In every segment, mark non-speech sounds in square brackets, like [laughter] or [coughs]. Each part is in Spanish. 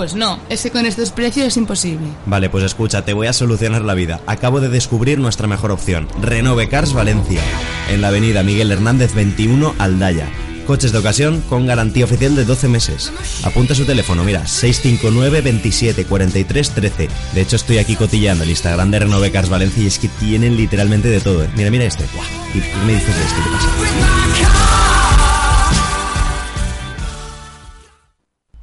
Pues no, es que con estos precios es imposible. Vale, pues escucha, te voy a solucionar la vida. Acabo de descubrir nuestra mejor opción. Renove Cars Valencia. En la avenida Miguel Hernández 21, Aldaya. Coches de ocasión con garantía oficial de 12 meses. Apunta su teléfono, mira, 659 27 43 13. De hecho, estoy aquí cotillando el Instagram de Renove Cars Valencia y es que tienen literalmente de todo. ¿eh? Mira, mira este. Buah. ¿Y qué me dices de este? ¿Qué pasa?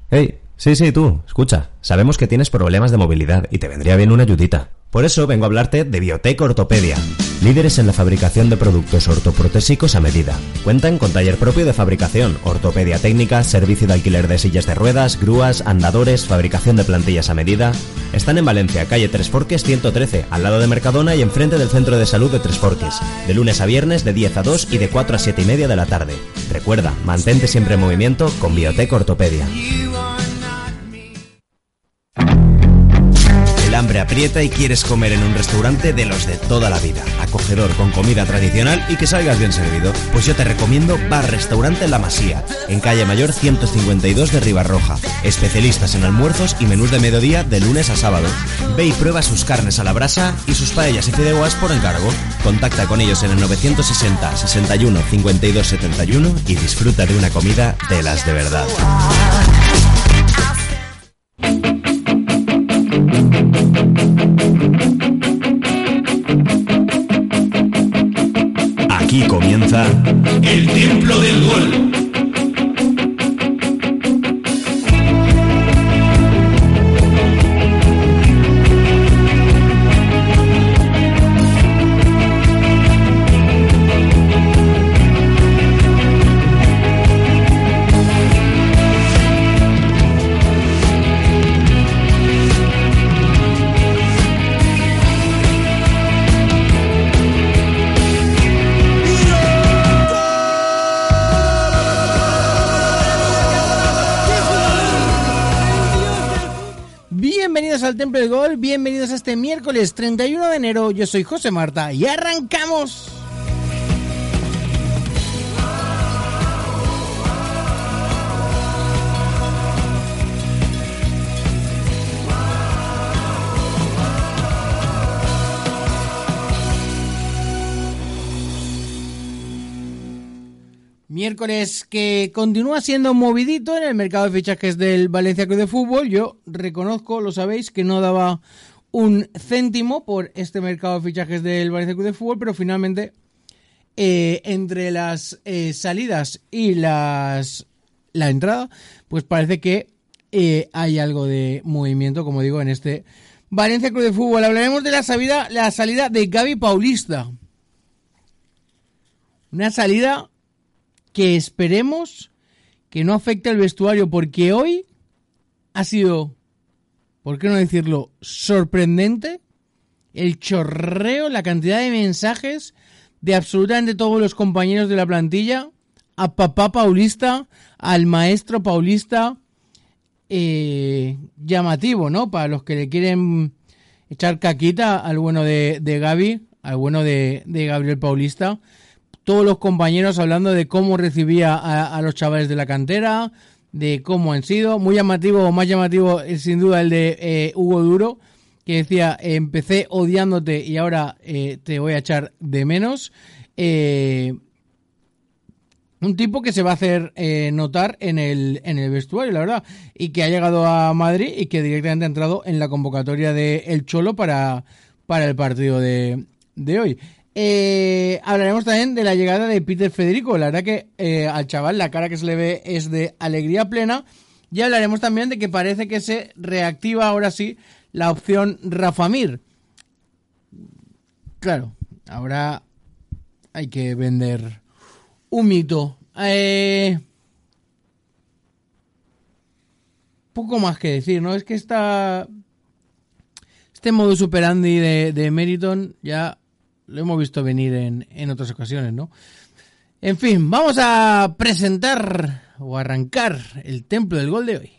Hey, sí, sí, tú, escucha. Sabemos que tienes problemas de movilidad y te vendría bien una ayudita. Por eso vengo a hablarte de Biotech Ortopedia, líderes en la fabricación de productos ortoprotésicos a medida. Cuentan con taller propio de fabricación, ortopedia técnica, servicio de alquiler de sillas de ruedas, grúas, andadores, fabricación de plantillas a medida. Están en Valencia, calle Tres Forques 113, al lado de Mercadona y enfrente del Centro de Salud de Tres Forques, de lunes a viernes de 10 a 2 y de 4 a 7 y media de la tarde. Recuerda, mantente siempre en movimiento con Biotech Ortopedia. Hambre aprieta y quieres comer en un restaurante de los de toda la vida, acogedor con comida tradicional y que salgas bien servido. Pues yo te recomiendo Bar Restaurante La Masía, en calle Mayor 152 de Ribarroja. Especialistas en almuerzos y menús de mediodía de lunes a sábado. Ve y prueba sus carnes a la brasa y sus paellas y fideuás por encargo. Contacta con ellos en el 960 61 52 71 y disfruta de una comida de las de verdad. Aquí comienza El templo del gol. Templo del Gol, bienvenidos a este miércoles 31 de enero. Yo soy José Marta y arrancamos. Miércoles que continúa siendo movidito en el mercado de fichajes del Valencia Club de Fútbol. Yo reconozco, lo sabéis, que no daba un céntimo por este mercado de fichajes del Valencia Club de Fútbol, pero finalmente eh, entre las eh, salidas y las la entrada, pues parece que eh, hay algo de movimiento, como digo, en este Valencia Club de Fútbol. Hablaremos de la salida, la salida de Gaby Paulista. Una salida que esperemos que no afecte al vestuario, porque hoy ha sido, ¿por qué no decirlo?, sorprendente el chorreo, la cantidad de mensajes de absolutamente todos los compañeros de la plantilla, a papá Paulista, al maestro Paulista, eh, llamativo, ¿no? Para los que le quieren echar caquita al bueno de, de Gaby, al bueno de, de Gabriel Paulista todos los compañeros hablando de cómo recibía a, los chavales de la cantera, de cómo han sido. Muy llamativo, más llamativo es sin duda el de eh, Hugo Duro, que decía, empecé odiándote y ahora eh, te voy a echar de menos. Eh, un tipo que se va a hacer notar en el, en el vestuario, la verdad, y que ha llegado a Madrid y que directamente ha entrado en la convocatoria de El Cholo para, el partido de hoy. Eh, hablaremos también de la llegada de Peter Federico. La verdad que eh, al chaval la cara que se le ve es de alegría plena. Y hablaremos también de que parece que se reactiva ahora sí la opción Rafamir. Claro, ahora hay que vender un mito. Eh, poco más que decir, ¿no? Es que esta, este modo superandi de, de Meriton ya lo hemos visto venir en, en otras ocasiones, ¿no? En fin, vamos a presentar o arrancar el templo del gol de hoy.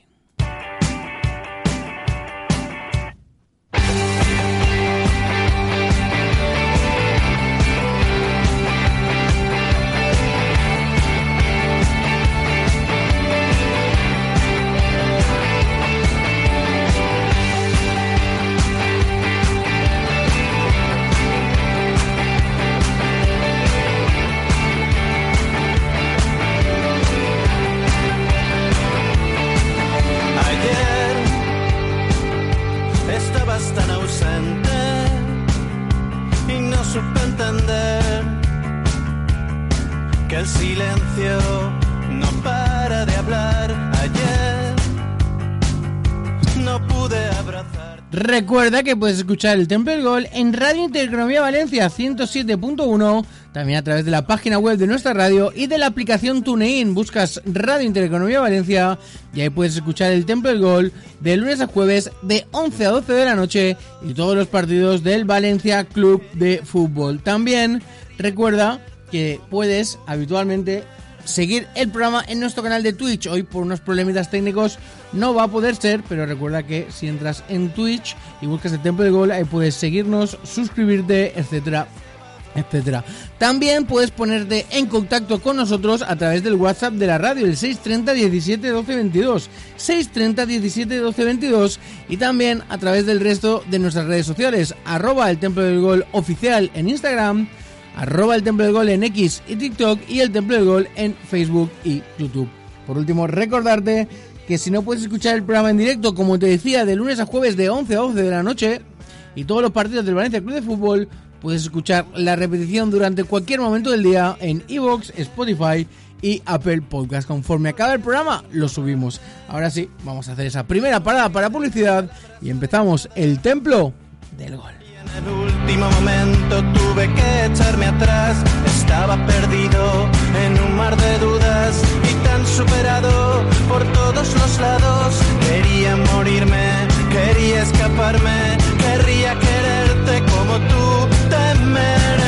Recuerda que puedes escuchar el Templo del Gol en Radio Intereconomía Valencia 107.1, también a través de la página web de nuestra radio y de la aplicación TuneIn. Buscas Radio Intereconomía Valencia y ahí puedes escuchar el Templo del Gol de lunes a jueves de 11 a 12 de la noche y todos los partidos del Valencia Club de Fútbol. También recuerda que puedes habitualmente seguir el programa en nuestro canal de Twitch. Hoy por unos problemitas técnicos no va a poder ser, pero recuerda que si entras en Twitch y buscas el Templo del Gol, ahí puedes seguirnos, suscribirte, etcétera, etcétera. También puedes ponerte en contacto con nosotros a través del WhatsApp de la radio, el 630 17 12 22, 630 17 12 22 y también a través del resto de nuestras redes sociales, arroba el Templo del Gol oficial en Instagram, arroba el Templo del Gol en X y TikTok y el Templo del Gol en Facebook y YouTube. Por último, recordarte que si no puedes escuchar el programa en directo, como te decía, de lunes a jueves de 11 a 12 de la noche y todos los partidos del Valencia Club de Fútbol, puedes escuchar la repetición durante cualquier momento del día en Evox, Spotify y Apple Podcast. Conforme acaba el programa, lo subimos. Ahora sí, vamos a hacer esa primera parada para publicidad y empezamos el Templo del Gol. En el último momento tuve que echarme atrás. Estaba perdido en un mar de dudas y tan superado por todos los lados. Quería morirme, quería escaparme, querría quererte como tú te mereces.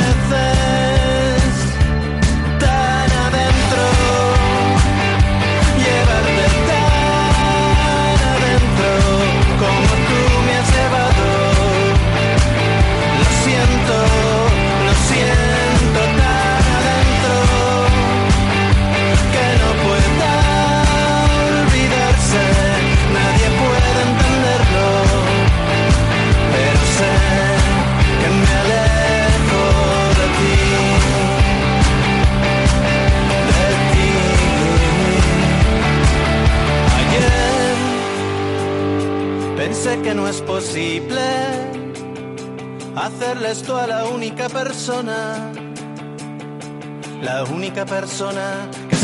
Persona, la única persona que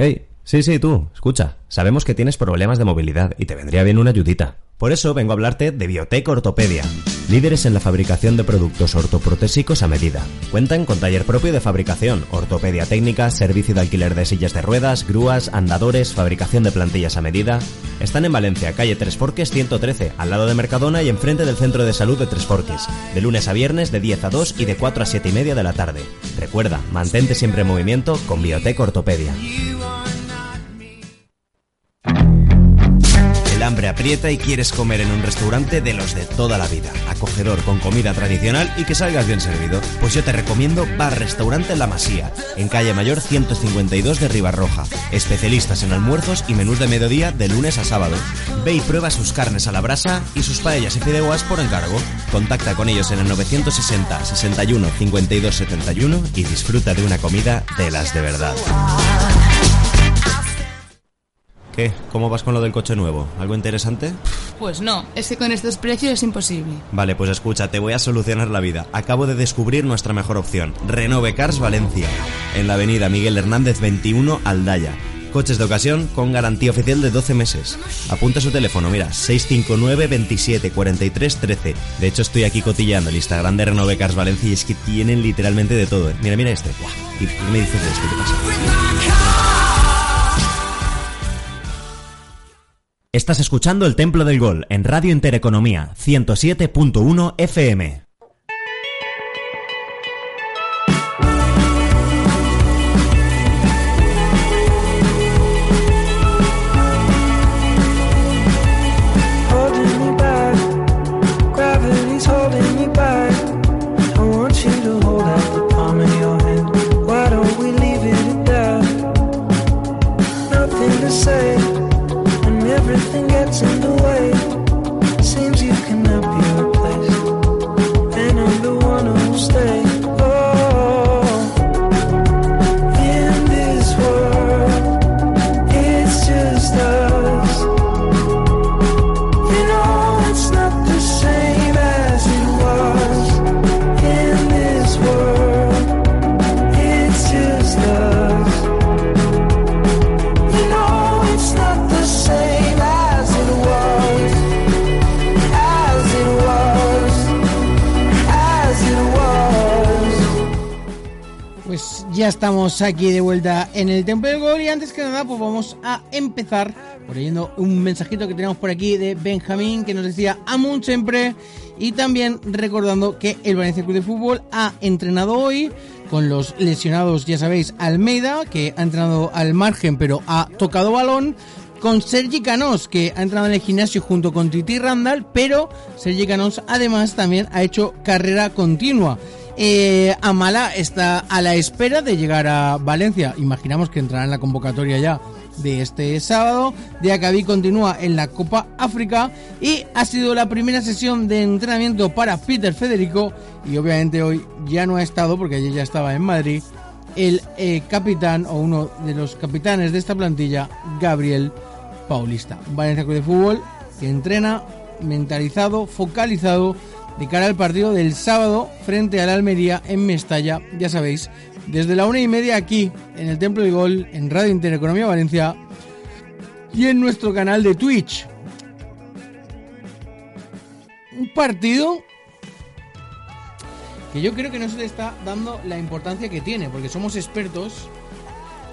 Hey, sí, sí, tú, escucha. Sabemos que tienes problemas de movilidad y te vendría bien una ayudita. Por eso vengo a hablarte de Biotech Ortopedia, líderes en la fabricación de productos ortoprotésicos a medida. Cuentan con taller propio de fabricación, ortopedia técnica, servicio de alquiler de sillas de ruedas, grúas, andadores, fabricación de plantillas a medida. Están en Valencia, calle Tres Forques 113, al lado de Mercadona y enfrente del Centro de Salud de Tres Forques, de lunes a viernes de 10 a 2 y de 4 a 7 y media de la tarde. Recuerda, mantente siempre en movimiento con Biotech Ortopedia. Aprieta y quieres comer en un restaurante de los de toda la vida, acogedor con comida tradicional y que salgas bien servido. Pues yo te recomiendo Bar Restaurante La Masía, en calle Mayor 152 de Ribarroja. Especialistas en almuerzos y menús de mediodía de lunes a sábado. Ve y prueba sus carnes a la brasa y sus paellas y fideuas por encargo. Contacta con ellos en el 960 61 52 71 y disfruta de una comida de las de verdad. ¿Qué? ¿Cómo vas con lo del coche nuevo? ¿Algo interesante? Pues no, es que con estos precios es imposible. Vale, pues escucha, te voy a solucionar la vida. Acabo de descubrir nuestra mejor opción, Renove Cars Valencia, en la avenida Miguel Hernández 21, Aldaya. Coches de ocasión con garantía oficial de 12 meses. Apunta su teléfono, mira, 659 27 43 13. De hecho, estoy aquí cotillando el Instagram de Renove Cars Valencia y es que tienen literalmente de todo. ¿eh? Mira, mira este. ¿Y qué me dices de esto? ¿Qué pasa? Estás escuchando El Templo del Gol en Radio Intereconomía 107.1 FM. Aquí de vuelta en el Templo del Gol y antes que nada pues vamos a empezar por leyendo un mensajito que tenemos por aquí de Benjamín que nos decía Amun siempre y también recordando que el Valencia Club de Fútbol ha entrenado hoy con los lesionados, ya sabéis, Almeida que ha entrenado al margen pero ha tocado balón con Sergi Canós, que ha entrado en el gimnasio junto con Titi Randall, pero Sergi Canós además también ha hecho carrera continua. Eh, Amala está a la espera de llegar a Valencia. Imaginamos que entrará en la convocatoria ya de este sábado. Diacabí continúa en la Copa África y ha sido la primera sesión de entrenamiento para Peter Federico y obviamente hoy ya no ha estado porque ayer ya estaba en Madrid el eh, capitán o uno de los capitanes de esta plantilla, Gabriel Paulista. Valencia Club de Fútbol que entrena mentalizado, focalizado de cara al partido del sábado frente al Almería en Mestalla, ya sabéis, desde la una y media aquí en el Templo del Gol, en Radio Intereconomía Valencia y en nuestro canal de Twitch. Un partido que yo creo que no se le está dando la importancia que tiene, porque somos expertos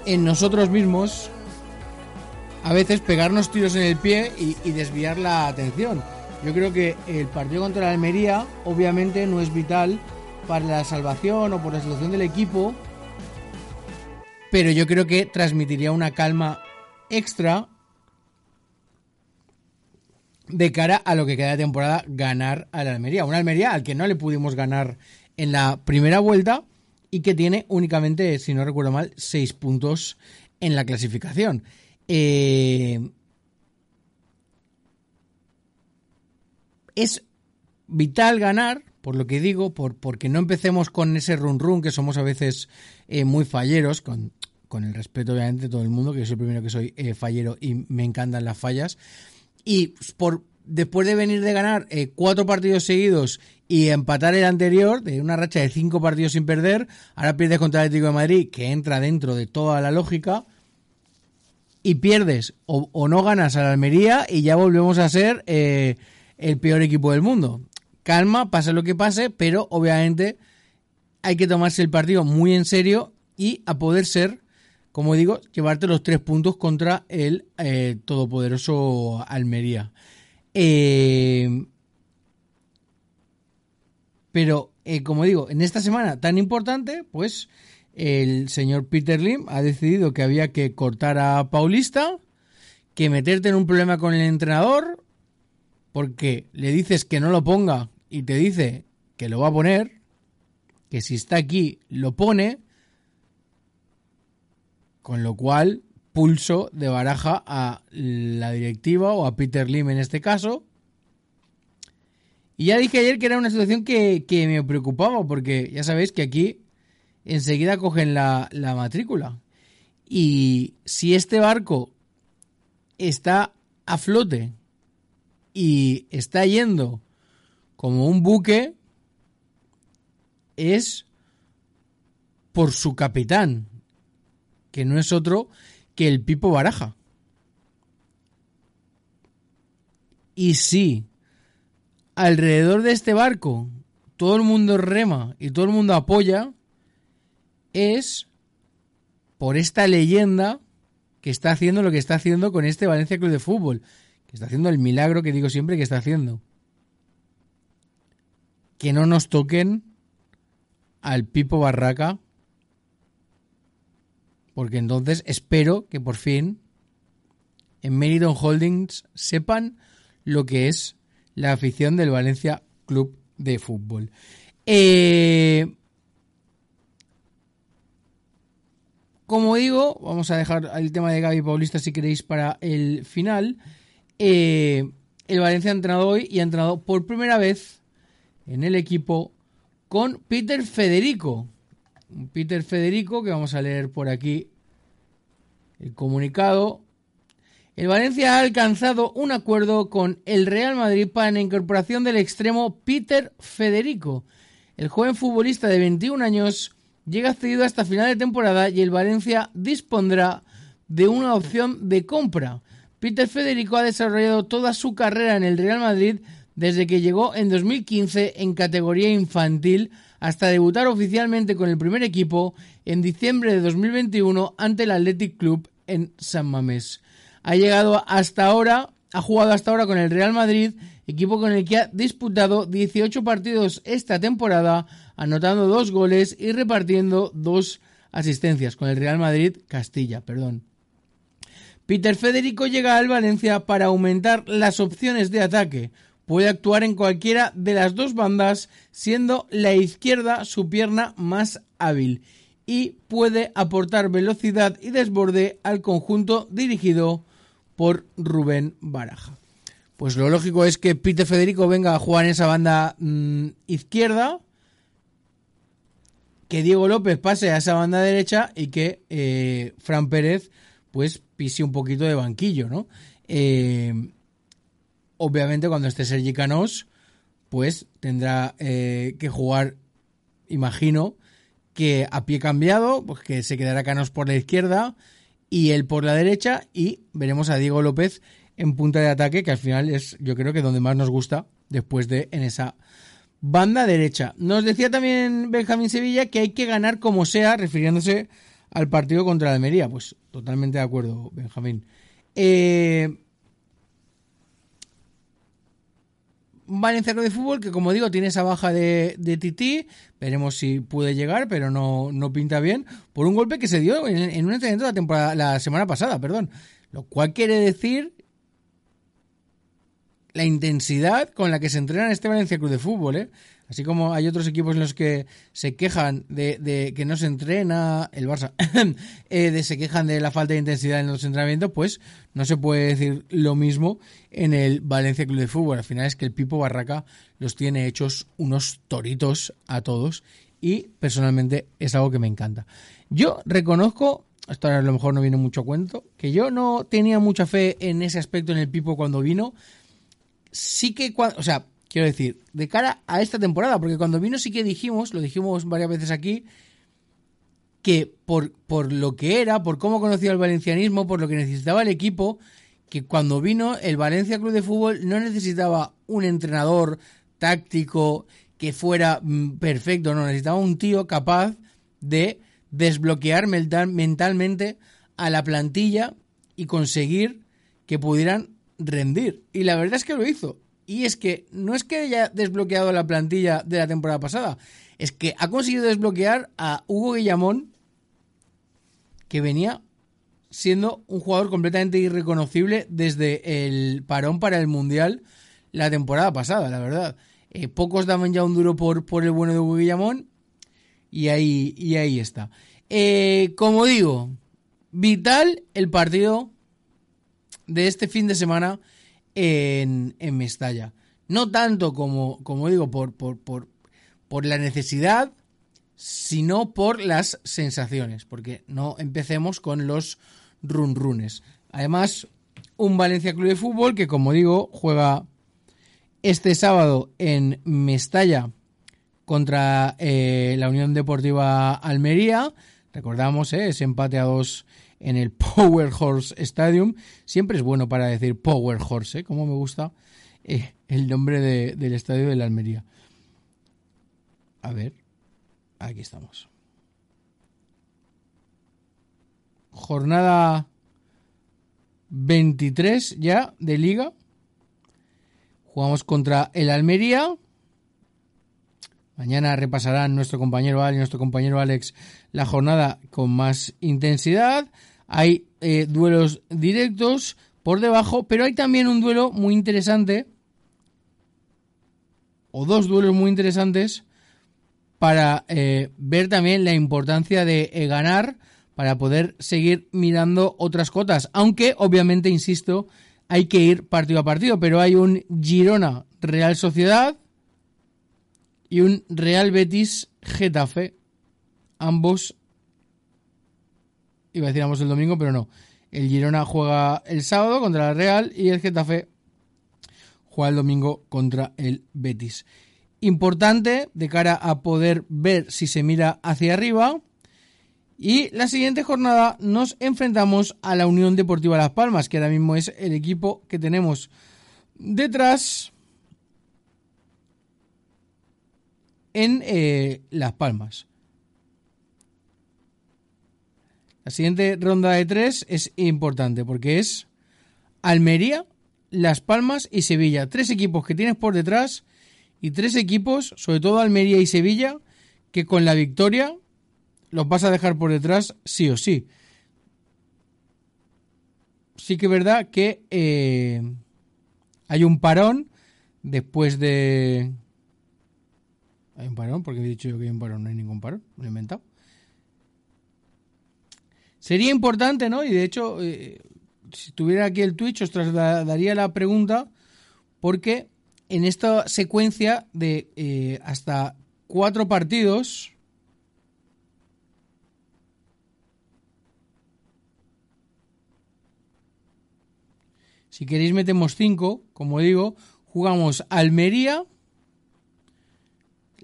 en nosotros mismos a veces pegarnos tiros en el pie y, y desviar la atención. Yo creo que el partido contra la Almería obviamente no es vital para la salvación o por la salvación del equipo, pero yo creo que transmitiría una calma extra de cara a lo que queda de temporada ganar a la Almería. Una Almería al que no le pudimos ganar en la primera vuelta y que tiene únicamente, si no recuerdo mal, seis puntos en la clasificación. Eh, es vital ganar, por lo que digo, por, porque no empecemos con ese run run que somos a veces eh, muy falleros, con, con, el respeto obviamente de todo el mundo, que yo soy el primero que soy eh, fallero y me encantan las fallas. Y por después de venir de ganar eh, cuatro partidos seguidos y empatar el anterior, de una racha de cinco partidos sin perder, ahora pierdes contra el Atlético de Madrid, que entra dentro de toda la lógica, y pierdes o, no ganas a la Almería y ya volvemos a ser el peor equipo del mundo. Calma, pase lo que pase, pero obviamente hay que tomarse el partido muy en serio y a poder ser, como digo, llevarte los tres puntos contra el eh, todopoderoso Almería. Eh, pero, eh, como digo, en esta semana tan importante, pues el señor Peter Lim ha decidido que había que cortar a Paulista, que meterte en un problema con el entrenador, porque le dices que no lo ponga y te dice que lo va a poner, que si está aquí lo pone, con lo cual pulso de baraja a la directiva o a Peter Lim en este caso. Y ya dije ayer que era una situación que, que me preocupaba, porque ya sabéis que aquí enseguida cogen la, la matrícula. Y si este barco está a flote y está yendo como un buque, es por su capitán, que no es otro que el Pipo Baraja. Y si alrededor de este barco todo el mundo rema y todo el mundo apoya, es por esta leyenda que está haciendo lo que está haciendo con este Valencia Club de Fútbol, está haciendo el milagro que digo siempre que está haciendo. Que no nos toquen al Pipo Barraca, porque entonces espero que por fin en Meriton Holdings sepan lo que es la afición del Valencia Club de Fútbol. Eh, como digo, vamos a dejar el tema de Gaby Paulista si queréis para el final. Eh, el Valencia ha entrenado hoy y ha entrenado por primera vez en el equipo con Peter Federico. Peter Federico, que vamos a leer por aquí el comunicado. El Valencia ha alcanzado un acuerdo con el Real Madrid para la incorporación del extremo Peter Federico. El joven futbolista de 21 años llega cedido hasta final de temporada y el Valencia dispondrá de una opción de compra. Peter Federico ha desarrollado toda su carrera en el Real Madrid desde que llegó en 2015 en categoría infantil hasta debutar oficialmente con el primer equipo en diciembre de 2021 ante el Athletic Club en San Mamés. Ha llegado hasta ahora, ha jugado hasta ahora con el Real Madrid, equipo con el que ha disputado 18 partidos esta temporada, anotando dos goles y repartiendo dos asistencias con el Real Madrid Castilla, perdón. Peter Federico llega al Valencia para aumentar las opciones de ataque. Puede actuar en cualquiera de las dos bandas, siendo la izquierda su pierna más hábil, y puede aportar velocidad y desborde al conjunto dirigido por Rubén Baraja. Pues lo lógico es que Peter Federico venga a jugar en esa banda mmm, izquierda, que Diego López pase a esa banda derecha y que eh, Fran Pérez pues pise un poquito de banquillo, ¿no? Eh, obviamente cuando esté Sergi Canós pues tendrá eh, que jugar, imagino, que a pie cambiado, pues que se quedará Canós por la izquierda y él por la derecha y veremos a Diego López en punta de ataque, que al final es yo creo que donde más nos gusta después de en esa banda derecha. Nos decía también Benjamín Sevilla que hay que ganar como sea, refiriéndose al partido contra la Almería. Pues totalmente de acuerdo, Benjamín. Eh, Valencia de Fútbol, que como digo, tiene esa baja de, de. Veremos si puede llegar, pero no, no pinta bien. Por un golpe que se dio en, en un entrenamiento la, temporada, la semana pasada, perdón. Lo cual quiere decir la intensidad con la que se entrena en este Valencia Club de Fútbol, ¿eh? Así como hay otros equipos en los que se quejan de, que no se entrena, el Barça, [coughs] eh, de se quejan de la falta de intensidad en los entrenamientos, pues no se puede decir lo mismo en el Valencia Club de Fútbol. Al final es que el Pipo Barraca los tiene hechos unos toritos a todos y personalmente es algo que me encanta. Yo reconozco, esto a lo mejor no viene mucho a cuento, que yo no tenía mucha fe en ese aspecto en el Pipo cuando vino. Sí que, o sea, quiero decir, de cara a esta temporada, porque cuando vino sí que dijimos, lo dijimos varias veces aquí, que por, por lo que era, por cómo conocía el valencianismo, por lo que necesitaba el equipo, que cuando vino el Valencia Club de Fútbol no necesitaba un entrenador táctico que fuera mm, perfecto, no, necesitaba un tío capaz de desbloquear mental, mentalmente a la plantilla y conseguir que pudieran rendir. Y la verdad es que lo hizo. Y es que no es que haya desbloqueado la plantilla de la temporada pasada, es que ha conseguido desbloquear a Hugo Guillamón, que venía siendo un jugador completamente irreconocible desde el parón para el Mundial la temporada pasada, la verdad. Eh, pocos daban ya un duro por, por el bueno de Hugo Guillamón y ahí, y ahí está. Eh, como digo, vital el partido de este fin de semana en, Mestalla. No tanto como, como digo, por, por, por, por la necesidad, sino por las sensaciones, porque no empecemos con los run runes. Además, un Valencia Club de Fútbol que, como digo, juega este sábado en Mestalla contra eh, la Unión Deportiva Almería. Recordamos eh, ese empate a dos en el [laughs] Power Horse Stadium. Siempre es bueno para decir Power Horse, ¿eh? como me gusta eh, el nombre de- del estadio de la Almería. A ver, aquí estamos. Jornada 23 ya de liga. Jugamos contra el Almería. Mañana repasarán nuestro compañero Ali y nuestro compañero Alex la jornada con más intensidad. Hay eh, duelos directos por debajo, pero hay también un duelo muy interesante, o dos duelos muy interesantes, para eh, ver también la importancia de eh, ganar para poder seguir mirando otras cotas. Aunque, obviamente, insisto, hay que ir partido a partido, pero hay un Girona Real Sociedad y un Real Betis Getafe. Ambos, iba a decir ambos el domingo, pero no. El Girona juega el sábado contra la Real y el Getafe juega el domingo contra el Betis. Importante de cara a poder ver si se mira hacia arriba. Y la siguiente jornada nos enfrentamos a la Unión Deportiva Las Palmas, que ahora mismo es el equipo que tenemos detrás en eh, Las Palmas. La siguiente ronda de tres es importante porque es Almería, Las Palmas y Sevilla. Tres equipos que tienes por detrás y tres equipos, sobre todo Almería y Sevilla, que con la victoria los vas a dejar por detrás sí o sí. Sí que es verdad que eh, hay un parón después de... Hay un parón, porque he dicho yo que hay un parón, no hay ningún parón, lo he inventado. Sería importante, ¿no? Y de hecho, eh, si tuviera aquí el Twitch, os trasladaría la pregunta, porque en esta secuencia de eh, hasta cuatro partidos, si queréis metemos cinco, como digo, jugamos Almería,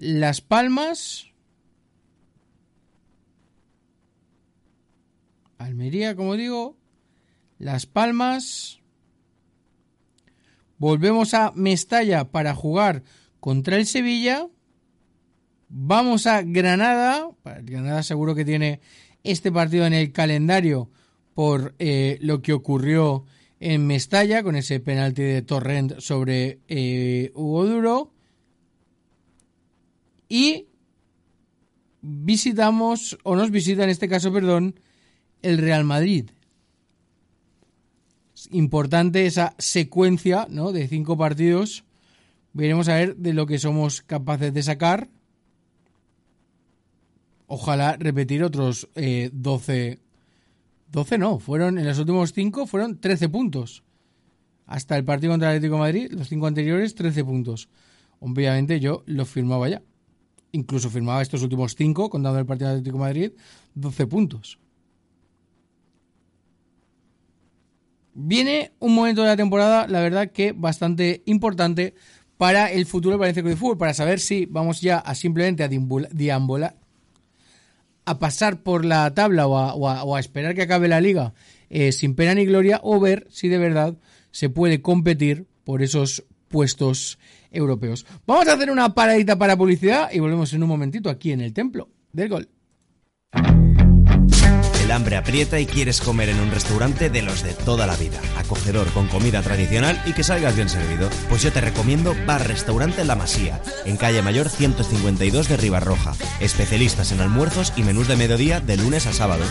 Las Palmas, Almería, como digo, Las Palmas. Volvemos a Mestalla para jugar contra el Sevilla. Vamos a Granada. Granada seguro que tiene este partido en el calendario por eh, lo que ocurrió en Mestalla con ese penalti de Torrent sobre eh, Hugo Duro. Y visitamos, o nos visita en este caso, perdón, el Real Madrid. Es importante esa secuencia ¿no? de cinco partidos. Veremos a ver de lo que somos capaces de sacar. Ojalá repetir otros eh, 12. 12 no, fueron en los últimos cinco fueron 13 puntos. Hasta el partido contra el Atlético Madrid, los cinco anteriores, 13 puntos. Obviamente yo los firmaba ya. Incluso firmaba estos últimos cinco, contando el partido Atlético Madrid, 12 puntos. Viene un momento de la temporada, la verdad que bastante importante para el futuro del Valencia Club de Fútbol, para saber si vamos ya a simplemente a deambular, a pasar por la tabla o a esperar que acabe la liga eh, sin pena ni gloria, o ver si de verdad se puede competir por esos puestos europeos. Vamos a hacer una paradita para publicidad y volvemos en un momentito aquí en el Templo del Gol. Hambre aprieta y quieres comer en un restaurante de los de toda la vida, acogedor con comida tradicional y que salgas bien servido. Pues yo te recomiendo Bar Restaurante La Masía, en calle Mayor 152 de Ribarroja. Especialistas en almuerzos y menús de mediodía de lunes a sábado.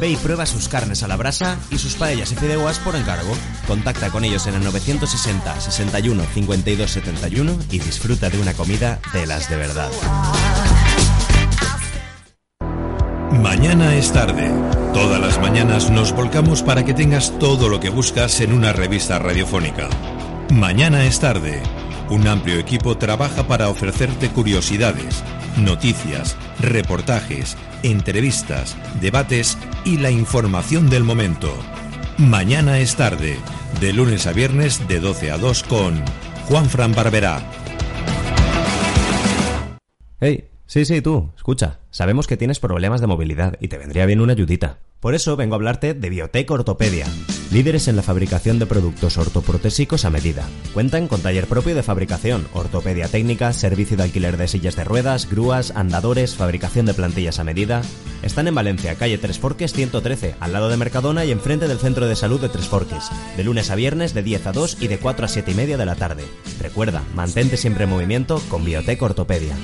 Ve y prueba sus carnes a la brasa y sus paellas y fideuas por encargo. Contacta con ellos en el 960 61 52 71 y disfruta de una comida de las de verdad. Mañana es tarde. Todas las mañanas nos volcamos para que tengas todo lo que buscas en una revista radiofónica. Mañana es tarde. Un amplio equipo trabaja para ofrecerte curiosidades, noticias, reportajes, entrevistas, debates y la información del momento. Mañana es tarde. De lunes a viernes de 12 a 2 con Juan Fran Barberá. Hey, Sí, sí, tú, escucha. Sabemos que tienes problemas de movilidad y te vendría bien una ayudita. Por eso vengo a hablarte de Biotech Ortopedia, líderes en la fabricación de productos ortoprotésicos a medida. Cuentan con taller propio de fabricación, ortopedia técnica, servicio de alquiler de sillas de ruedas, grúas, andadores, fabricación de plantillas a medida. Están en Valencia, calle Tres Forques 113, al lado de Mercadona y enfrente del Centro de Salud de Tres Forques, de lunes a viernes de 10 a 2 y de 4 a 7 y media de la tarde. Recuerda, mantente siempre en movimiento con Biotech Ortopedia.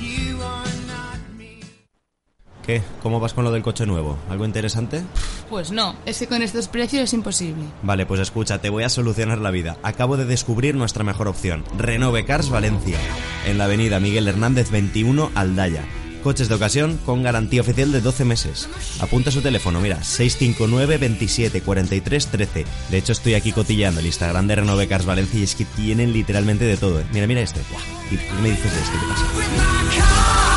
¿Qué? ¿Cómo vas con lo del coche nuevo? ¿Algo interesante? Pues no, es que con estos precios es imposible. Vale, pues escucha, te voy a solucionar la vida. Acabo de descubrir nuestra mejor opción. Renove Cars Valencia. En la avenida Miguel Hernández 21, Aldaya. Coches de ocasión con garantía oficial de 12 meses. Apunta su teléfono, mira, 659 27 43 13. De hecho, estoy aquí cotilleando el Instagram de Renove Cars Valencia y es que tienen literalmente de todo. ¿eh? Mira, mira este. Buah, ¿Y qué me dices de este? ¿Qué pasa?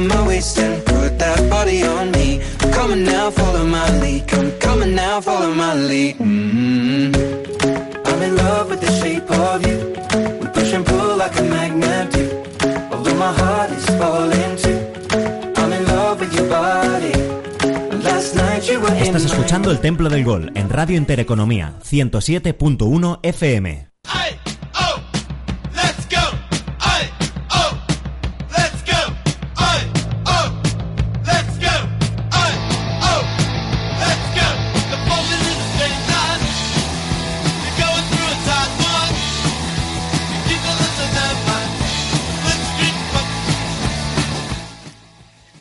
Grab on my waist and put that body on me. Come on now, follow my lead. Come, come on now, follow my lead. mm I'm in love with the shape of you. We push and pull like a magnet do. Although my heart is falling too. I'm in love with your body. Last night you were in Estás escuchando El Templo del Gol en Radio Intereconomía 107.1 FM. Ay,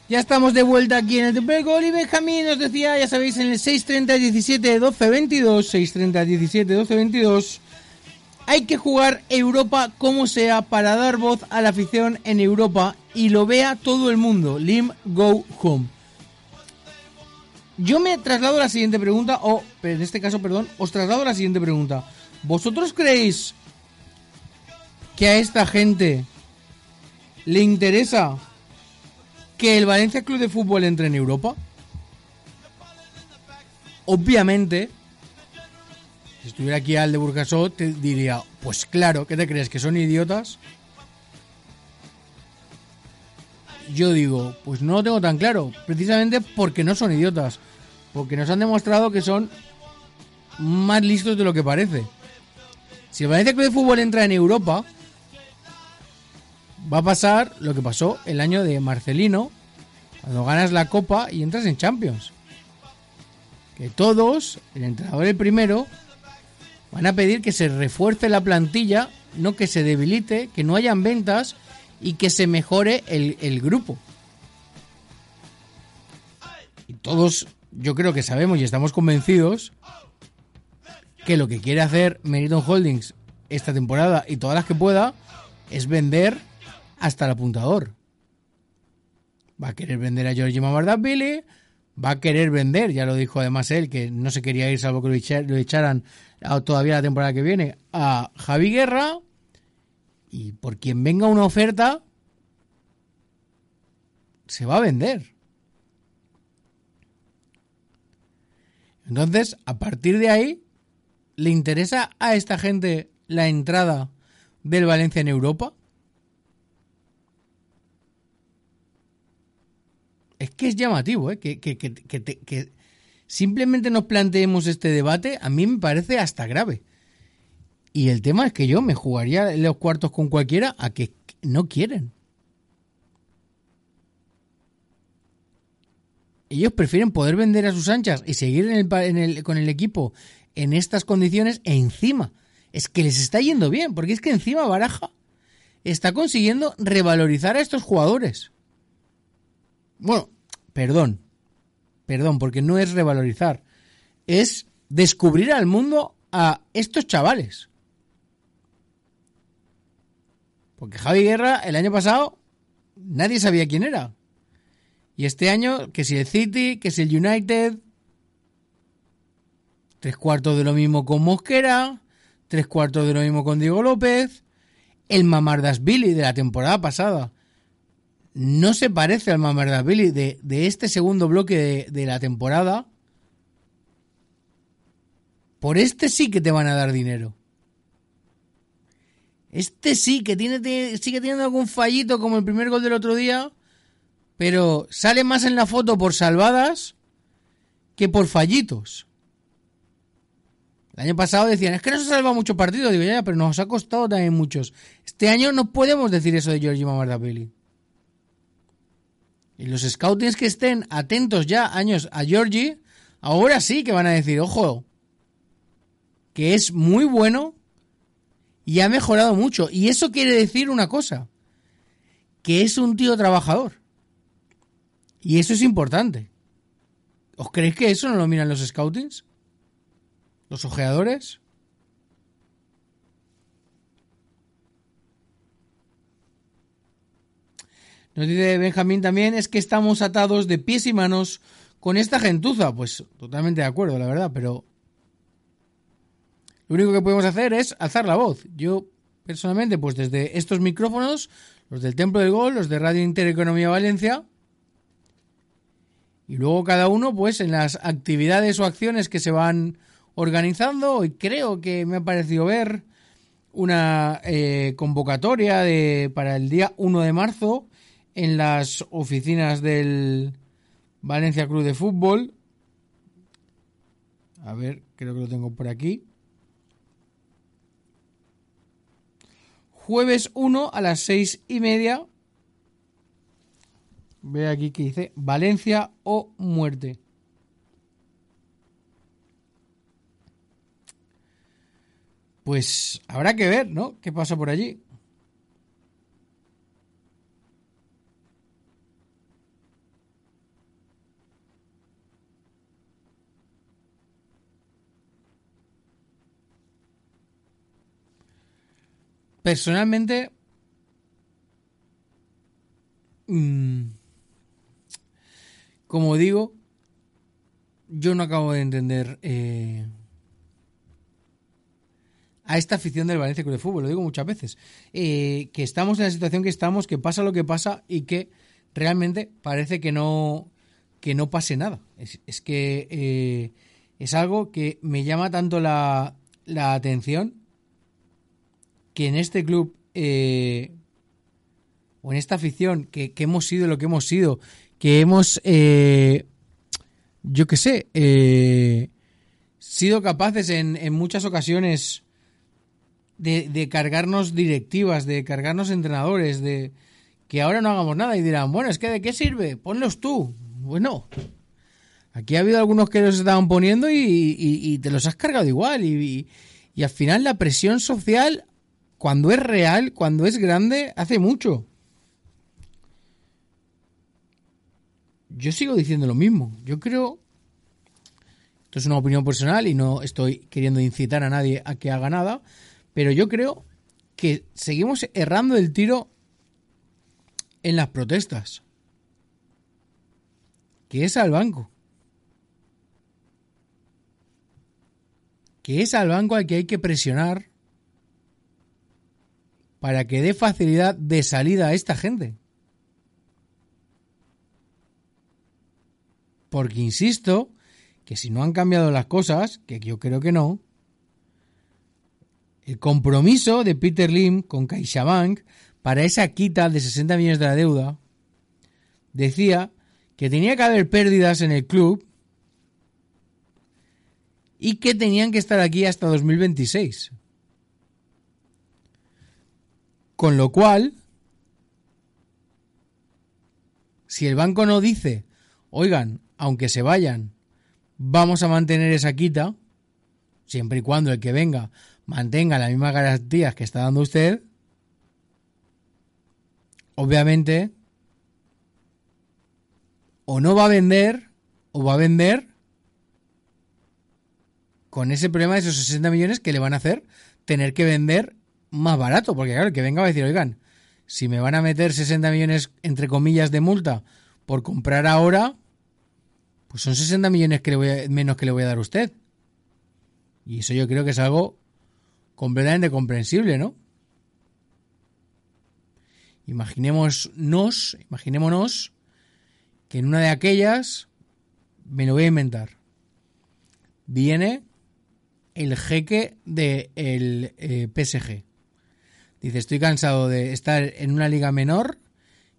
Ya estamos de vuelta aquí en el del Gol y Benjamín nos decía, ya sabéis, en el 630 17 12 22, 630 17 12 22, hay que jugar Europa como sea para dar voz a la afición en Europa y lo vea todo el mundo. Lim Go Home. Yo me traslado la siguiente pregunta, o en este caso, perdón, os traslado la siguiente pregunta. ¿Vosotros creéis que a esta gente le interesa que el Valencia Club de Fútbol entre en Europa? Obviamente, si estuviera aquí al de Burgasot, te diría, pues claro, ¿qué te crees? ¿Que son idiotas? Yo digo, pues no lo tengo tan claro, precisamente porque no son idiotas, porque nos han demostrado que son más listos de lo que parece. Si el Valencia Club de Fútbol entra en Europa, va a pasar lo que pasó el año de Marcelino, cuando ganas la Copa y entras en Champions. Que todos, el entrenador el primero, Van a pedir que se refuerce la plantilla, no que se debilite, que no hayan ventas y que se mejore el, grupo. Y todos, yo creo que sabemos y estamos convencidos que lo que quiere hacer Meriton Holdings esta temporada y todas las que pueda es vender hasta el apuntador. Va a querer vender a Georgie Mamardashvili, va a querer vender, ya lo dijo además él, que no se quería ir salvo que lo, echa- lo echaran todavía la temporada que viene, a Javi Guerra. Y por quien venga una oferta, se va a vender. Entonces, a partir de ahí, ¿le interesa a esta gente la entrada del Valencia en Europa? Es que es llamativo, ¿eh? Que, que- que- que te- que simplemente nos planteemos este debate, a mí me parece hasta grave. Y el tema es que yo me jugaría los cuartos con cualquiera a que no quieren. Ellos prefieren poder vender a sus anchas y seguir en el- con el equipo en estas condiciones e encima. Es que les está yendo bien, porque es que encima Baraja está consiguiendo revalorizar a estos jugadores. Bueno, perdón, perdón, porque no es revalorizar, es descubrir al mundo a estos chavales. Porque Javi Guerra el año pasado nadie sabía quién era. Y este año, que si el City, que si el United, tres cuartos de lo mismo con Mosquera, tres cuartos de lo mismo con Diego López, el Mamardashvili de la temporada pasada no se parece al Mamardashvili de, este segundo bloque de, la temporada. Por este sí que te van a dar dinero. Este sí que tiene, sigue teniendo algún fallito como el primer gol del otro día, pero sale más en la foto por salvadas que por fallitos. El año pasado decían, es que no se salva muchos partidos. Digo, ya, pero nos ha costado también muchos. Este año no podemos decir eso de Giorgi Mamardashvili. Y los scoutings que estén atentos ya años a Georgie, ahora sí que van a decir, ojo, que es muy bueno y ha mejorado mucho. Y eso quiere decir una cosa, que es un tío trabajador. Y eso es importante. ¿Os creéis que eso no lo miran los scoutings? ¿Los ojeadores? Nos dice Benjamín también, es que estamos atados de pies y manos con esta gentuza. Pues totalmente de acuerdo, la verdad, pero lo único que podemos hacer es alzar la voz. Yo, personalmente, pues desde estos micrófonos, los del Templo del Gol, los de Radio Intereconomía Valencia, y luego cada uno, pues en las actividades o acciones que se van organizando, y creo que me ha parecido ver una eh, convocatoria de, para el día 1 de marzo en las oficinas del Valencia Club de Fútbol. A ver, creo que lo tengo por aquí. Jueves 1 a las seis y media. Ve aquí que dice Valencia o muerte. Pues habrá que ver, ¿no? ¿Qué pasa por allí? Personalmente, mm, como digo, yo no acabo de entender eh, a esta afición del Valencia Club de Fútbol, lo digo muchas veces, eh, que estamos en la situación que estamos, que pasa lo que pasa y que realmente parece que no que no pase nada. Es, es que eh, es algo que me llama tanto la, la atención que en este club eh, o en esta afición que, hemos sido lo que hemos sido, que hemos, eh, yo qué sé, eh, sido capaces en, en muchas ocasiones de, cargarnos directivas, de cargarnos entrenadores, de que ahora no hagamos nada y dirán, bueno, es que de qué sirve, ponlos tú. Bueno, aquí ha habido algunos que los estaban poniendo y, y- y te los has cargado igual y- Y al final la presión social, cuando es real, cuando es grande, hace mucho. Yo sigo diciendo lo mismo. Yo creo, esto es una opinión personal y no estoy queriendo incitar a nadie a que haga nada, pero yo creo que seguimos errando el tiro en las protestas. Que es al banco. Que es al banco al que hay que presionar para que dé facilidad de salida a esta gente. Porque insisto que si no han cambiado las cosas, que yo creo que no, el compromiso de Peter Lim con CaixaBank para esa quita de 60 millones de la deuda decía que tenía que haber pérdidas en el club y que tenían que estar aquí hasta 2026. Con lo cual, si el banco no dice, oigan, aunque se vayan, vamos a mantener esa quita, siempre y cuando el que venga mantenga las mismas garantías que está dando usted, obviamente, o no va a vender, o va a vender con ese problema de esos 60 millones que le van a hacer tener que vender más barato, porque claro, el que venga va a decir, oigan, si me van a meter 60 millones, entre comillas, de multa por comprar ahora, pues son 60 millones que le voy a- menos que le voy a dar a usted. Y eso yo creo que es algo completamente comprensible, ¿no? Imaginémonos, imaginémonos que en una de aquellas, me lo voy a inventar, viene el jeque del de eh, PSG. Dice, estoy cansado de estar en una liga menor,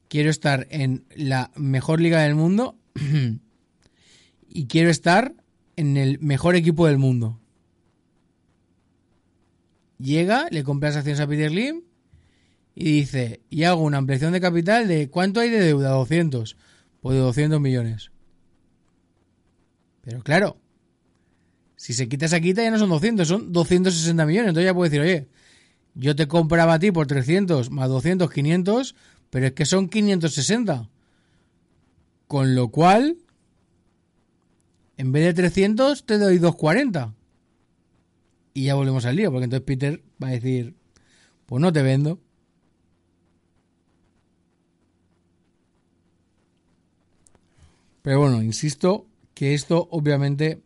quiero estar en la mejor liga del mundo [clears throat] y quiero estar en el mejor equipo del mundo. Llega, le compra las acciones a Peter Lim y dice, y hago una ampliación de capital de ¿cuánto hay de deuda? 200. Pues de 200 millones. Pero claro, si se quita esa quita ya no son 200, son 260 millones. Entonces ya puedo decir, oye, yo te compraba a ti por 300 más 200, 500, pero es que son 560. Con lo cual, en vez de 300, te doy 240. Y ya volvemos al lío, porque entonces Peter va a decir, pues no te vendo. Pero bueno, insisto que esto obviamente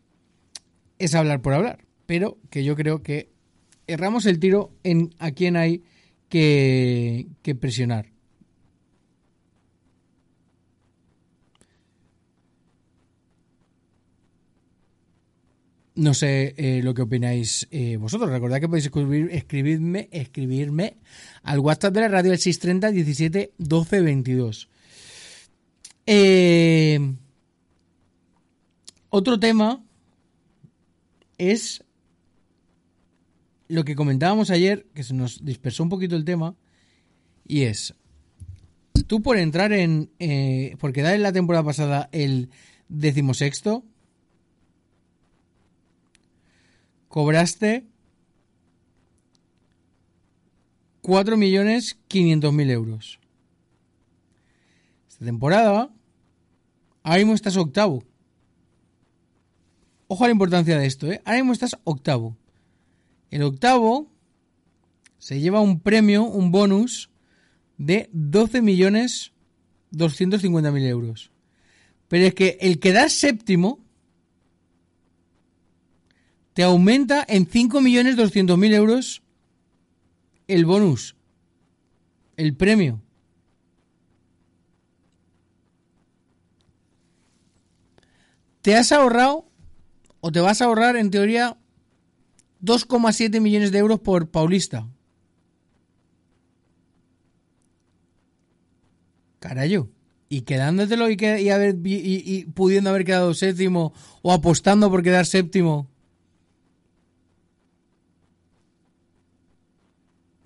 es hablar por hablar, pero que yo creo que erramos el tiro en a quién hay que, presionar. No sé eh, lo que opináis eh, vosotros. Recordad que podéis escribir, escribirme, escribirme al WhatsApp de la radio el 630 17 12 22. Eh, otro tema es lo que comentábamos ayer, que se nos dispersó un poquito el tema, y es, tú por entrar en, eh, por quedar en la temporada pasada el decimosexto, cobraste 4.500.000 euros. Esta temporada, ahora mismo estás octavo. Ojo a la importancia de esto, ¿eh? Ahora mismo estás octavo. El octavo se lleva un premio, un bonus de 12.250.000 euros. Pero es que el que da séptimo te aumenta en 5.200.000 euros el bonus, el premio. Te has ahorrado o te vas a ahorrar en teoría 2,7 millones de euros por Paulista. Carayo. Y quedándotelo y, y- y pudiendo haber quedado séptimo o apostando por quedar séptimo.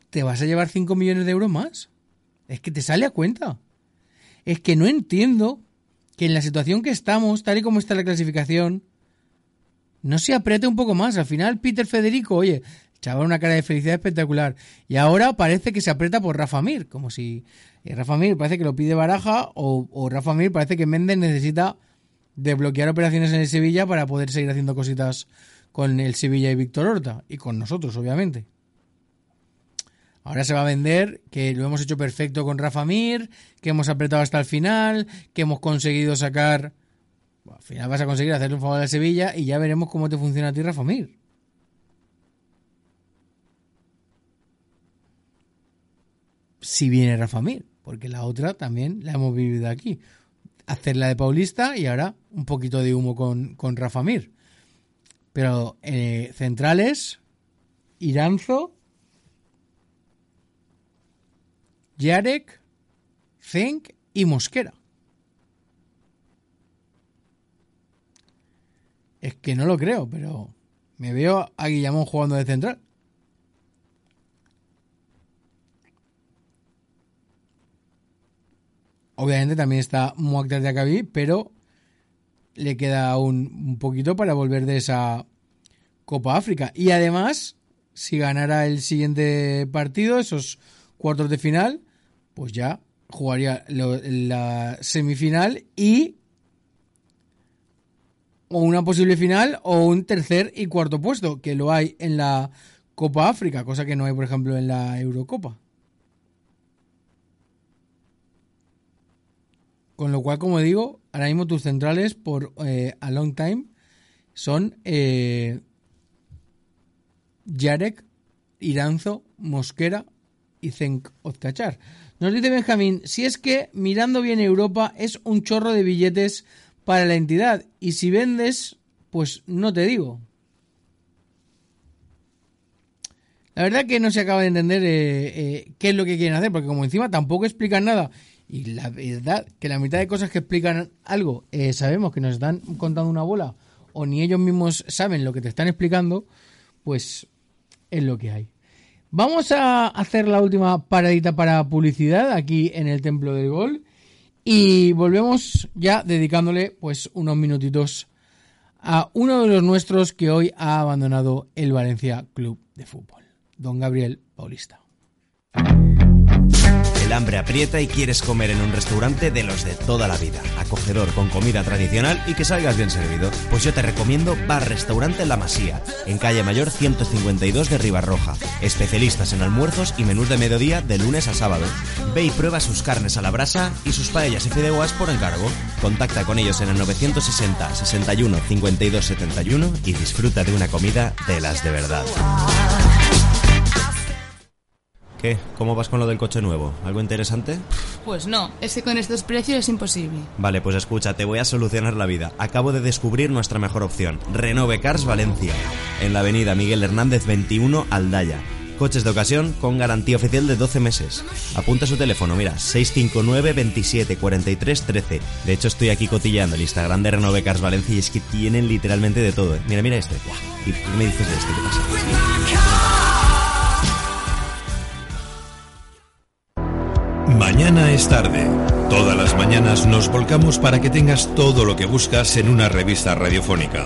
¿Te vas a llevar 5 millones de euros más? Es que te sale a cuenta. Es que no entiendo que en la situación que estamos, tal y como está la clasificación, no se apriete un poco más. Al final, Peter Federico, oye, Chaval, una cara de felicidad espectacular. Y ahora parece que se aprieta por Rafa Mir, como si eh, Rafa Mir parece que lo pide Baraja o, o Rafa Mir parece que Méndez necesita desbloquear operaciones en el Sevilla para poder seguir haciendo cositas con el Sevilla y Víctor Horta y con nosotros, obviamente. Ahora se va a vender que lo hemos hecho perfecto con Rafa Mir, que hemos apretado hasta el final, que hemos conseguido sacar. Bueno, al final vas a conseguir hacerle un favor al Sevilla y ya veremos cómo te funciona a ti Rafa Mir. Si viene Rafa Mir, porque la otra también la hemos vivido aquí. Hacerla de Paulista y ahora un poquito de humo con, con Rafa Mir. Pero eh, centrales, Iranzo, Yarek, Zenk y Mosquera. Es que no lo creo, pero me veo a Guillamón jugando de central. Obviamente también está Moactar de Acabí, pero le queda un, un poquito para volver de esa Copa África. Y además, si ganara el siguiente partido, esos cuartos de final, pues ya jugaría la semifinal y o una posible final o un tercer y cuarto puesto, que lo hay en la Copa África, cosa que no hay, por ejemplo, en la Eurocopa. Con lo cual, como digo, ahora mismo tus centrales por eh, a long time son eh, Iranzo, Mosquera y Zenk Oztachar. Nos dice Benjamín, si es que mirando bien Europa es un chorro de billetes para la entidad y si vendes, pues no te digo. La verdad que no se acaba de entender eh, eh, qué es lo que quieren hacer, porque como encima tampoco explican nada y la verdad que la mitad de cosas que explican algo eh, sabemos que nos están contando una bola o ni ellos mismos saben lo que te están explicando, pues es lo que hay. Vamos a hacer la última paradita para publicidad aquí en el Templo del Gol y volvemos ya dedicándole pues unos minutitos a uno de los nuestros que hoy ha abandonado el Valencia Club de Fútbol, don Gabriel Paulista. El hambre aprieta y quieres comer en un restaurante de los de toda la vida, acogedor con comida tradicional y que salgas bien servido. Pues yo te recomiendo Bar Restaurante La Masía, en calle Mayor 152 de Ribarroja. Especialistas en almuerzos y menús de mediodía de lunes a sábado. Ve y prueba sus carnes a la brasa y sus paellas y fideuas por encargo. Contacta con ellos en el 960 61 52 71 y disfruta de una comida de las de verdad. ¿Qué? ¿Cómo vas con lo del coche nuevo? ¿Algo interesante? Pues no, es que con estos precios es imposible. Vale, pues escucha, te voy a solucionar la vida. Acabo de descubrir nuestra mejor opción. Renove Cars Valencia. En la avenida Miguel Hernández 21, Aldaya. Coches de ocasión con garantía oficial de 12 meses. Apunta su teléfono, mira, 659 27 43 13. De hecho, estoy aquí cotillando el Instagram de Renove Cars Valencia y es que tienen literalmente de todo. ¿eh? Mira, mira este. ¿Y qué me dices de este? ¿Qué pasa? Mañana es tarde. Todas las mañanas nos volcamos para que tengas todo lo que buscas en una revista radiofónica.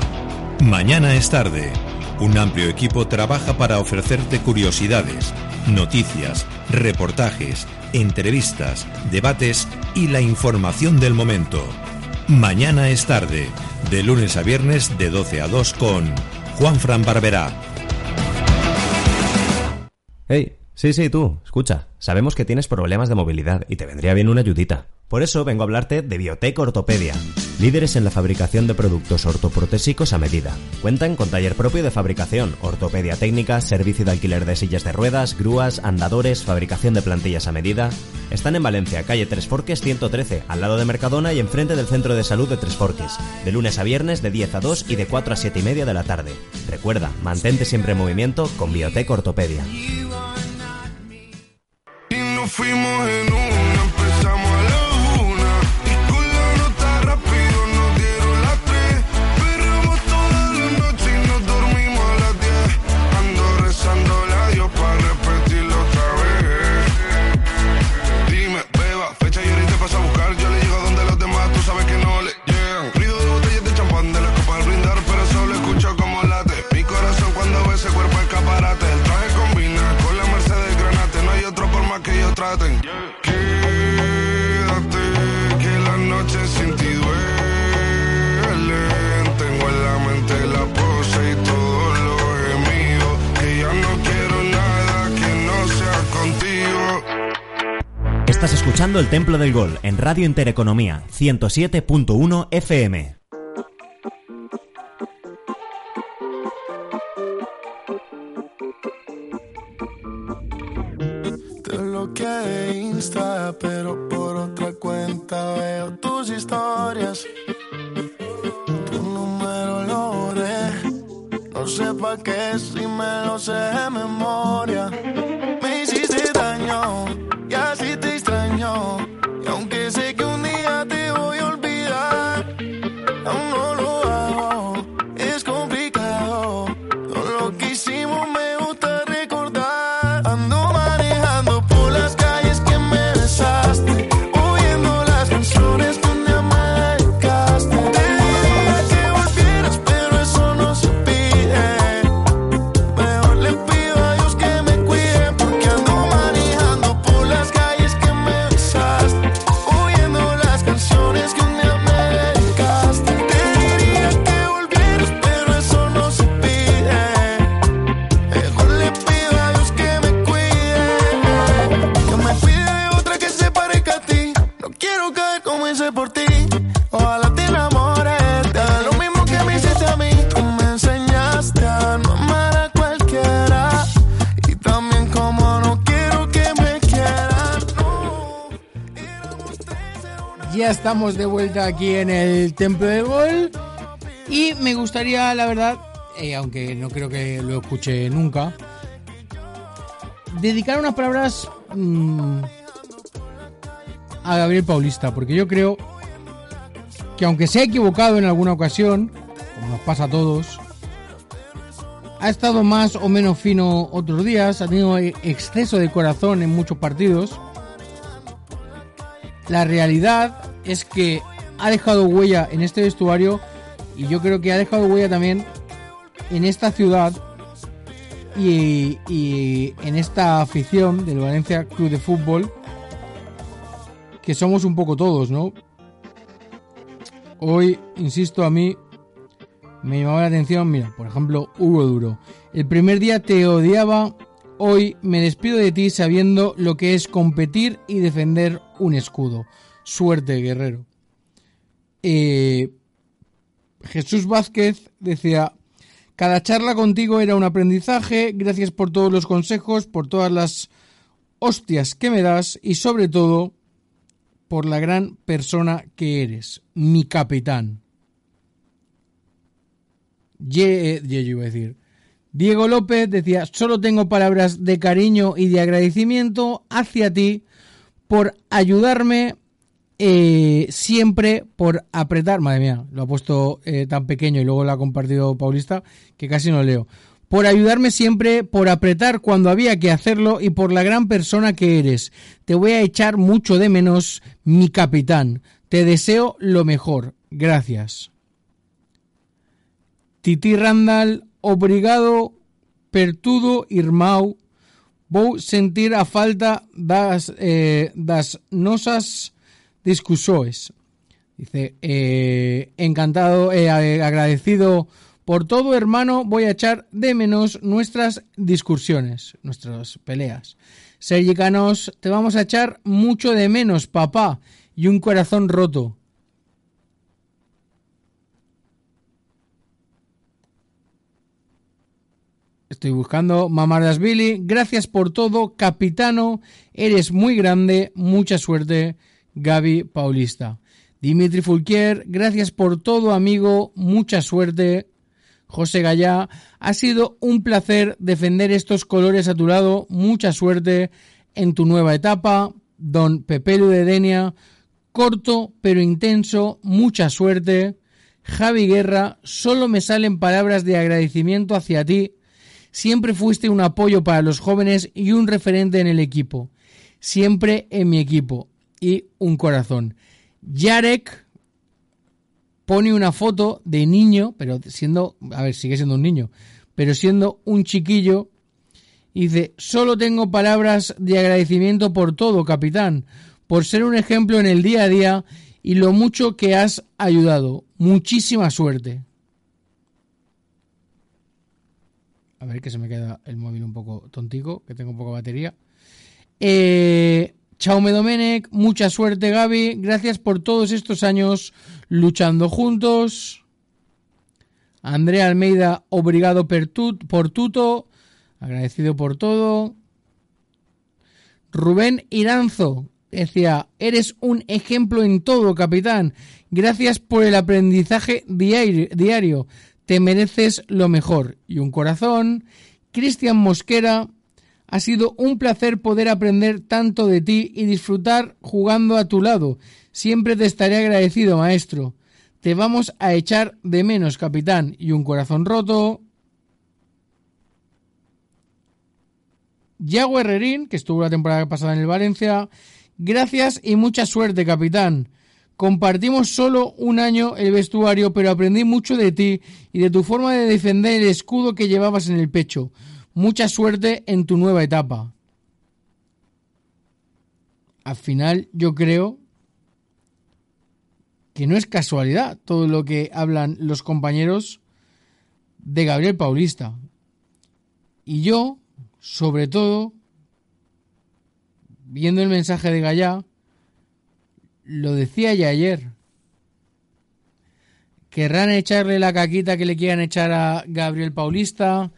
Mañana es tarde. Un amplio equipo trabaja para ofrecerte curiosidades, noticias, reportajes, entrevistas, debates y la información del momento. Mañana es tarde. De lunes a viernes de 12 a 2 con Juan Fran Barberá. Hey, sí, sí, tú, escucha. Sabemos que tienes problemas de movilidad y te vendría bien una ayudita. Por eso vengo a hablarte de Biotech Ortopedia, líderes en la fabricación de productos ortoprotésicos a medida. Cuentan con taller propio de fabricación, ortopedia técnica, servicio de alquiler de sillas de ruedas, grúas, andadores, fabricación de plantillas a medida. Están en Valencia, calle Tres Forques 113, al lado de Mercadona y enfrente del Centro de Salud de Tres Forques, de lunes a viernes de 10 a 2 y de 4 a 7 y media de la tarde. Recuerda, mantente siempre en movimiento con Biotech Ortopedia. Fuimos en una, El Templo del Gol en Radio Intereconomía 107.1 FM. Te bloqueé Insta, pero por otra cuenta veo tus historias. Tu número lo borré. No sé pa' qué si me lo sé de memoria. Estamos de vuelta aquí en el Templo del Gol. Y me gustaría, la verdad, eh, aunque no creo que lo escuche nunca, dedicar unas palabras mm, a Gabriel Paulista, porque yo creo que aunque se ha equivocado en alguna ocasión, como nos pasa a todos, ha estado más o menos fino otros días, ha tenido exceso de corazón en muchos partidos. La realidad es que ha dejado huella en este vestuario y yo creo que ha dejado huella también en esta ciudad y, en esta afición del Valencia Club de Fútbol que somos un poco todos, ¿no? Hoy, insisto, a mí me llamaba la atención, mira, por ejemplo, Hugo Duro. El primer día te odiaba, hoy me despido de ti sabiendo lo que es competir y defender un escudo. Suerte, guerrero. Eh, Jesús Vázquez decía, cada charla contigo era un aprendizaje, gracias por todos los consejos, por todas las hostias que me das y sobre todo por la gran persona que eres, mi capitán. Ye, iba a decir. Diego López decía, solo tengo palabras de cariño y de agradecimiento hacia ti por ayudarme eh, siempre, por apretar, madre mía, lo ha puesto eh, tan pequeño y luego lo ha compartido Paulista que casi no leo. Por ayudarme siempre, por apretar cuando había que hacerlo y por la gran persona que eres. Te voy a echar mucho de menos, mi capitán. Te deseo lo mejor. Gracias. Titi Randall, obrigado per tudo, irmão. Vou sentir a falta das, eh, das nosas discusiones. Dice, eh, encantado, eh, agradecido por todo, hermano. Voy a echar de menos nuestras discusiones, nuestras peleas. Sergi Canos, te vamos a echar mucho de menos, papá, y un corazón roto. Estoy buscando Mamardas Billy. Gracias por todo, capitano. Eres muy grande. Mucha suerte, Gaby Paulista. Dimitri Fulquier, gracias por todo, amigo. Mucha suerte. José Gallá, ha sido un placer defender estos colores a tu lado. Mucha suerte en tu nueva etapa. Don Pepe de Denia, corto pero intenso. Mucha suerte. Javi Guerra, solo me salen palabras de agradecimiento hacia ti. Siempre fuiste un apoyo para los jóvenes y un referente en el equipo. Siempre en mi equipo. Y un corazón. Yarek pone una foto de niño, pero siendo, a ver, sigue siendo un niño, pero siendo un chiquillo Dice, solo tengo palabras de agradecimiento por todo, capitán, por ser un ejemplo en el día a día y lo mucho que has ayudado. Muchísima suerte. A ver que se me queda el móvil un poco tontico, que tengo poca batería. Eh, Chaume Domenech, mucha suerte Gaby, gracias por todos estos años luchando juntos. Andrea Almeida, obrigado por tuto, agradecido por todo. Rubén Iranzo decía, eres un ejemplo en todo, capitán. Gracias por el aprendizaje diario. Te mereces lo mejor. Y un corazón. Cristian Mosquera, ha sido un placer poder aprender tanto de ti y disfrutar jugando a tu lado. Siempre te estaré agradecido, maestro. Te vamos a echar de menos, capitán. Y un corazón roto. Yago Herrerín, que estuvo la temporada pasada en el Valencia. Gracias y mucha suerte, capitán. Compartimos solo un año el vestuario, pero aprendí mucho de ti y de tu forma de defender el escudo que llevabas en el pecho. Mucha suerte en tu nueva etapa. Al final, yo creo que no es casualidad todo lo que hablan los compañeros de Gabriel Paulista. Y yo, sobre todo, viendo el mensaje de Gallá, lo decía ya ayer. Querrán echarle la caquita que le quieran echar a Gabriel Paulista,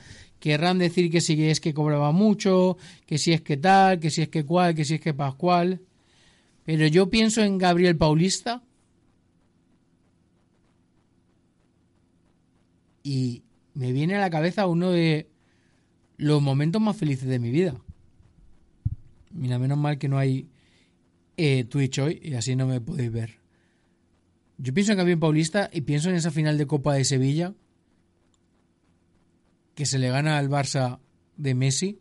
querrán decir que si es que cobraba mucho, que si es que tal, que si es que cual, que si es que pascual. Pero yo pienso en Gabriel Paulista y me viene a la cabeza uno de los momentos más felices de mi vida. Mira, menos mal que no hay eh, Twitch hoy y así no me podéis ver. Yo pienso en Gabriel Paulista y pienso en esa final de Copa de Sevilla que se le gana al Barça de Messi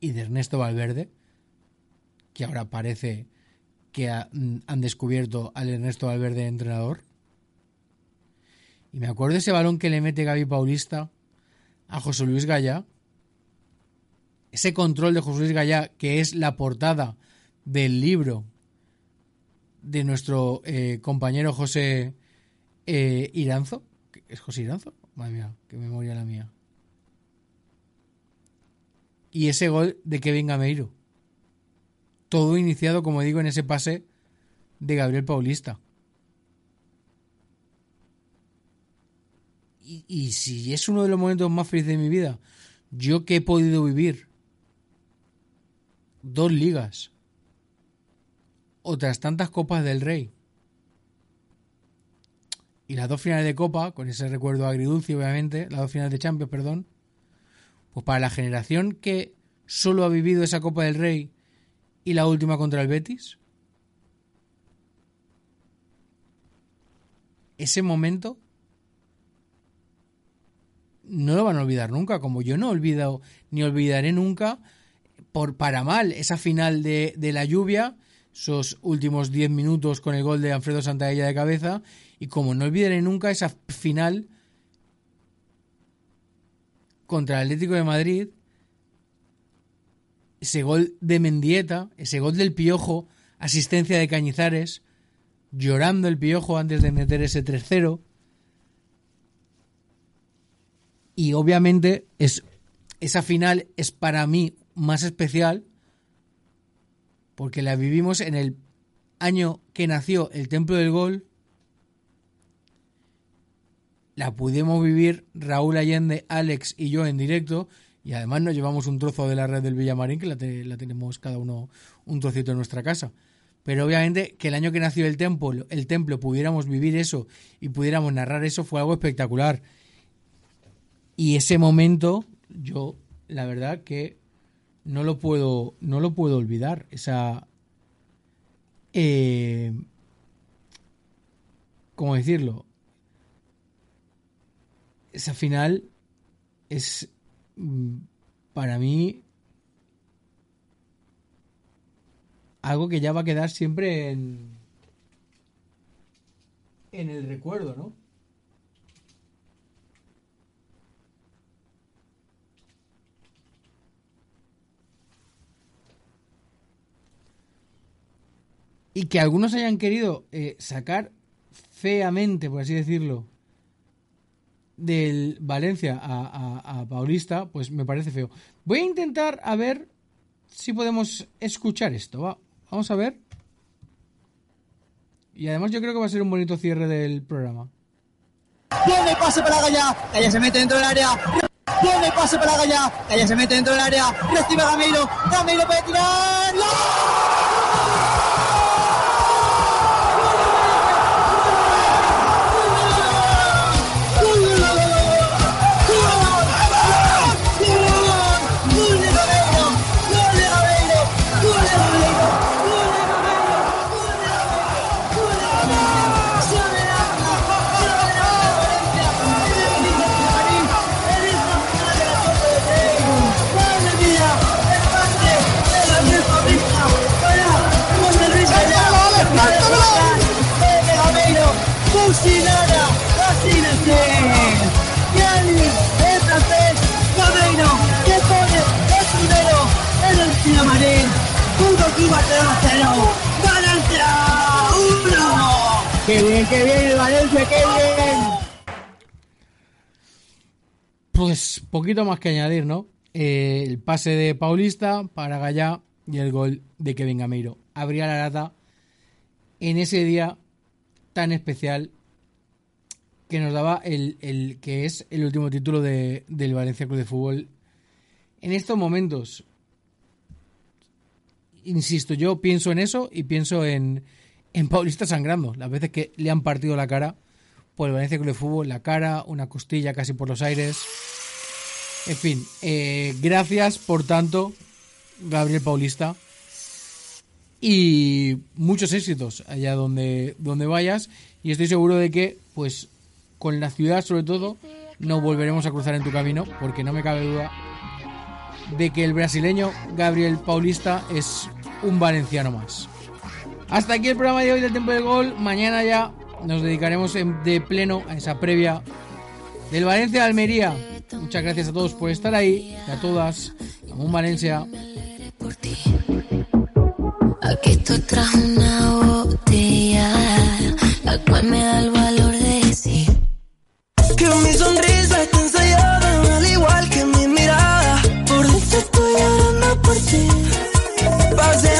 y de Ernesto Valverde, que ahora parece que mm, han descubierto al Ernesto Valverde entrenador. Y me acuerdo ese balón que le mete Gaby Paulista a José Luis Gallá. Ese control de José Luis Gallá, que es la portada del libro de nuestro eh, compañero José eh, Iranzo. ¿Es José Iranzo? Madre mía, qué memoria la mía. Y ese gol de Kevin Gameiro. Todo iniciado, como digo, en ese pase de Gabriel Paulista. Y, y si es uno de los momentos más felices de mi vida, yo que he podido vivir dos ligas, otras tantas copas del Rey y las dos finales de Copa, con ese recuerdo agridulce, obviamente, las dos finales de Champions, perdón, pues para la generación que solo ha vivido esa Copa del Rey y la última contra el Betis, ese momento no lo van a olvidar nunca, como yo no olvidado ni olvidaré nunca, por para mal, esa final de, de la lluvia, esos últimos 10 minutos con el gol de Alfredo Santaella de cabeza, y como no olvidaré nunca esa final contra el Atlético de Madrid, ese gol de Mendieta, ese gol del Piojo, asistencia de Cañizares, llorando el Piojo antes de meter ese 3-0. Y obviamente es, esa final es para mí más especial porque la vivimos en el año que nació el Templo del Gol. La pudimos vivir Raúl Allende, Alex y yo en directo. Y además nos llevamos un trozo de la red del Villamarín, que la, te- la tenemos cada uno un trocito en nuestra casa. Pero obviamente que el año que nació el templo, el templo pudiéramos vivir eso y pudiéramos narrar eso fue algo espectacular. Y ese momento, yo, la verdad que no lo puedo, no lo puedo olvidar. Esa. Eh, ¿Cómo decirlo? esa final es mm, para mí algo que ya va a quedar siempre en, en el recuerdo, ¿no? Y que algunos hayan querido eh, sacar feamente, por así decirlo, del Valencia a, a- Paulista, pues me parece feo. Voy a intentar a ver si podemos escuchar esto. Va, vamos a ver. Y además yo creo que va a ser un bonito cierre del programa. Viene el pase para Gaya. Gaya se mete dentro del área. Viene el pase para Gaya. Gaya se mete dentro del área. Recibe a Gameiro. Gameiro puede tirar. ¡No! 0 Valencia 1. Qué bien, qué bien, Valencia, qué bien. Pues poquito más que añadir, ¿no? Eh, el pase de Paulista para Gallá y el gol de Kevin Gameiro. Abría la lata en ese día tan especial que nos daba el, el que es el último título de, del Valencia Club de Fútbol. En estos momentos, insisto, yo pienso en eso y pienso en, en Paulista sangrando. Las veces que le han partido la cara por el Valencia Club de Fútbol, la cara, una costilla casi por los aires. En fin, eh, gracias por tanto, Gabriel Paulista. Y muchos éxitos allá donde, donde vayas. Y estoy seguro de que, pues, con la ciudad sobre todo, no volveremos a cruzar en tu camino, porque no me cabe duda de que el brasileño Gabriel Paulista es un valenciano más. Hasta aquí el programa de hoy del Tiempo del Gol. Mañana ya nos dedicaremos en- de pleno a esa previa del Valencia de Almería. Muchas gracias a todos por estar ahí, y a todas. Vamos Valencia. Aquí estoy tras una botella, la cual me da el valor de decir. Que mi sonrisa está ensayada, al igual que mi mirada. Por dentro estoy llorando por ti. fazer um